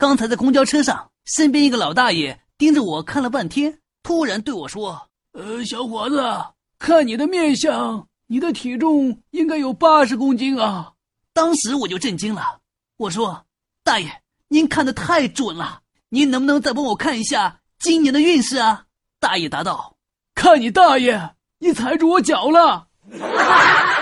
刚才在公交车上身边一个老大爷盯着我看了半天突然对我说呃小伙子看你的面相你的体重应该有八十公斤啊。当时我就震惊了我说大爷您看的太准了您能不能再帮我看一下今年的运势啊？大爷答道。看你大爷你踩住我脚了。